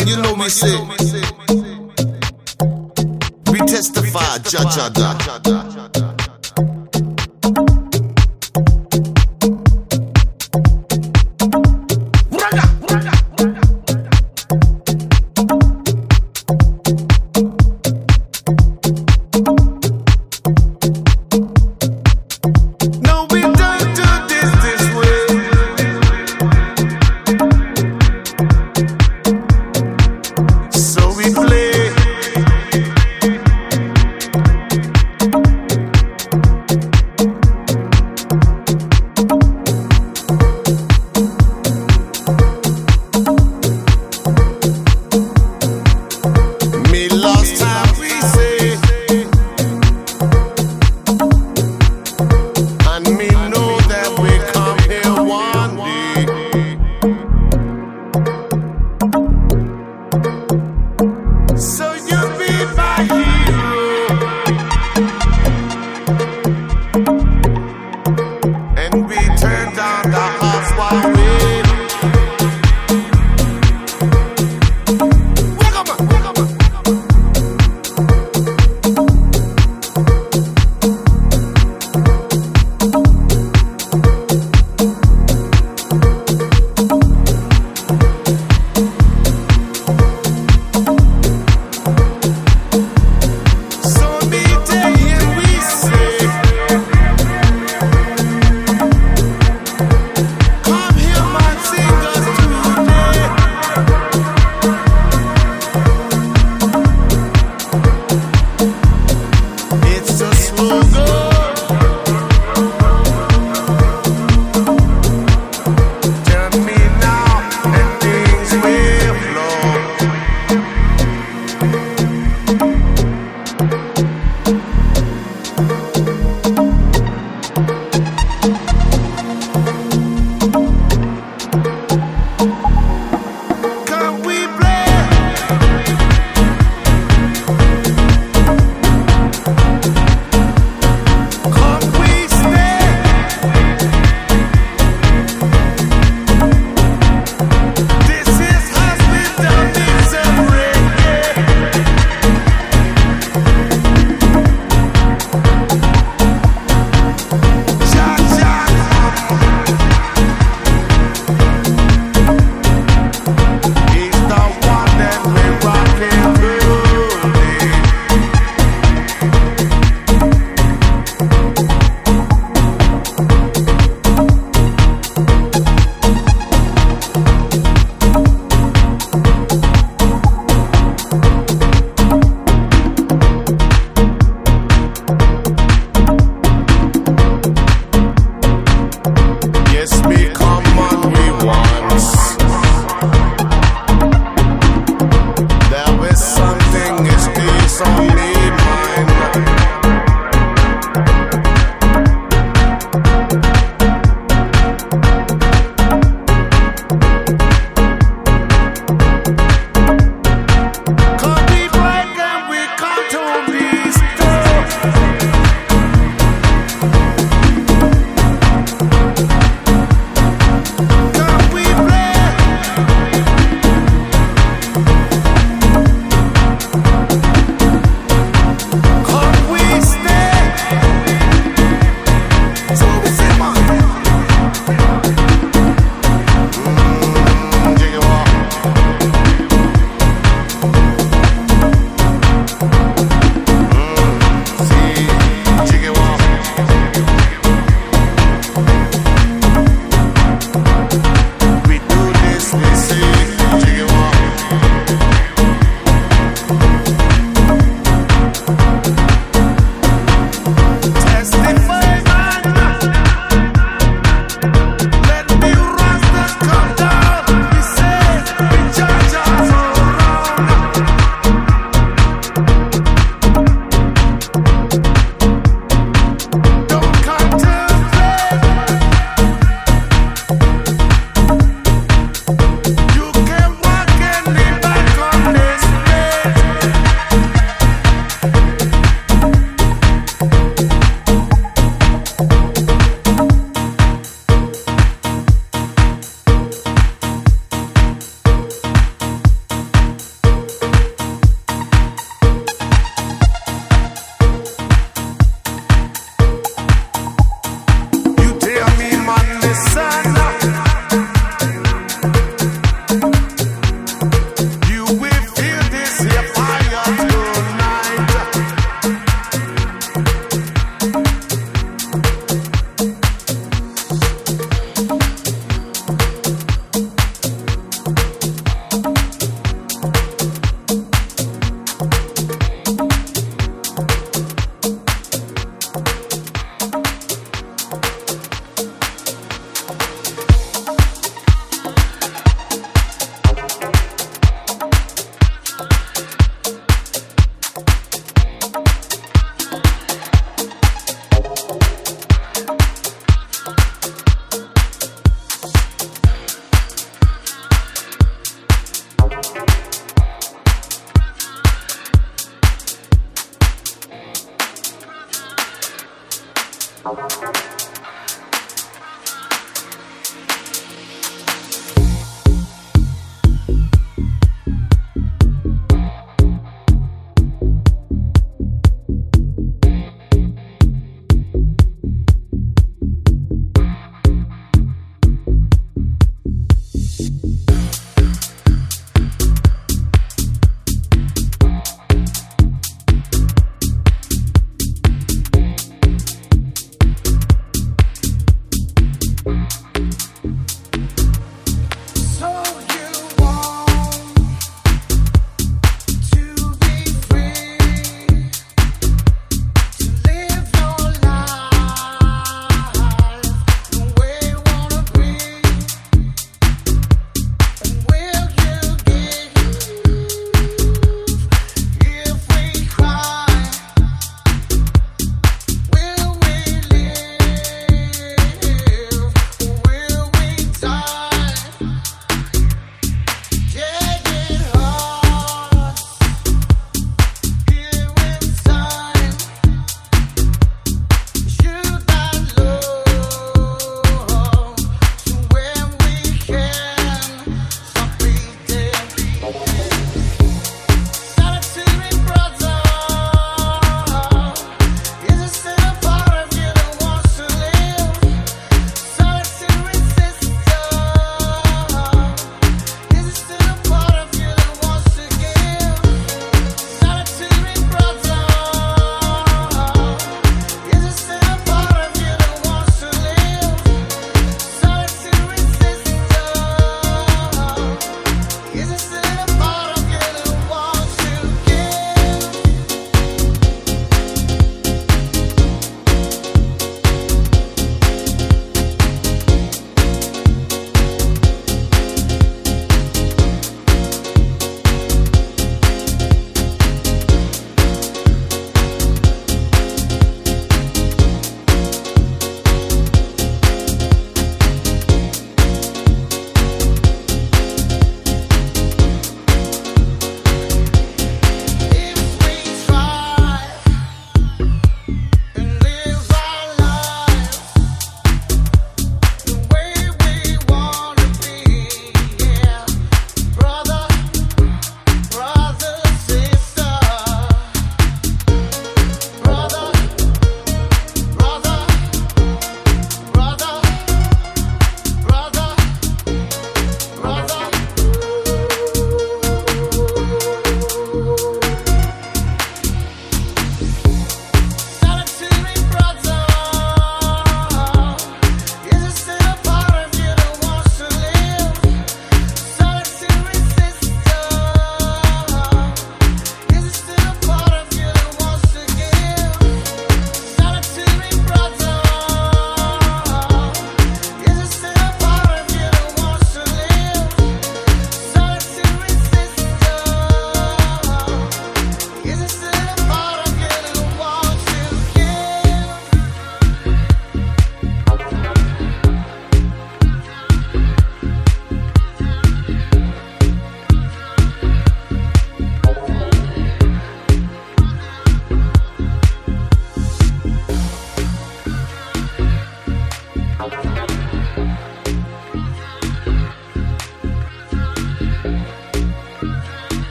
one, you know me say. We testify, judge, judge, judge.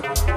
Brother